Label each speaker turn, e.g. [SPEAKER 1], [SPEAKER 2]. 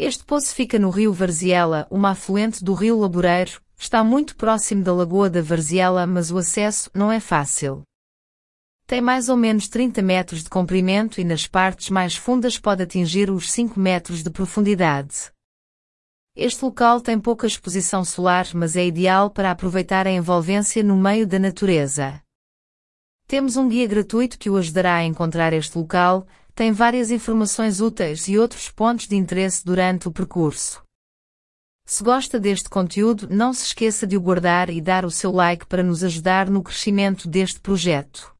[SPEAKER 1] Este poço fica no rio Varziela, uma afluente do rio Laboreiro, está muito próximo da lagoa da Varziela mas o acesso não é fácil. Tem mais ou menos 30 metros de comprimento e nas partes mais fundas pode atingir os 5 metros de profundidade. Este local tem pouca exposição solar mas é ideal para aproveitar a envolvência no meio da natureza. Temos um guia gratuito que o ajudará a encontrar este local, tem várias informações úteis e outros pontos de interesse durante o percurso. Se gosta deste conteúdo, não se esqueça de o guardar e dar o seu like para nos ajudar no crescimento deste projeto.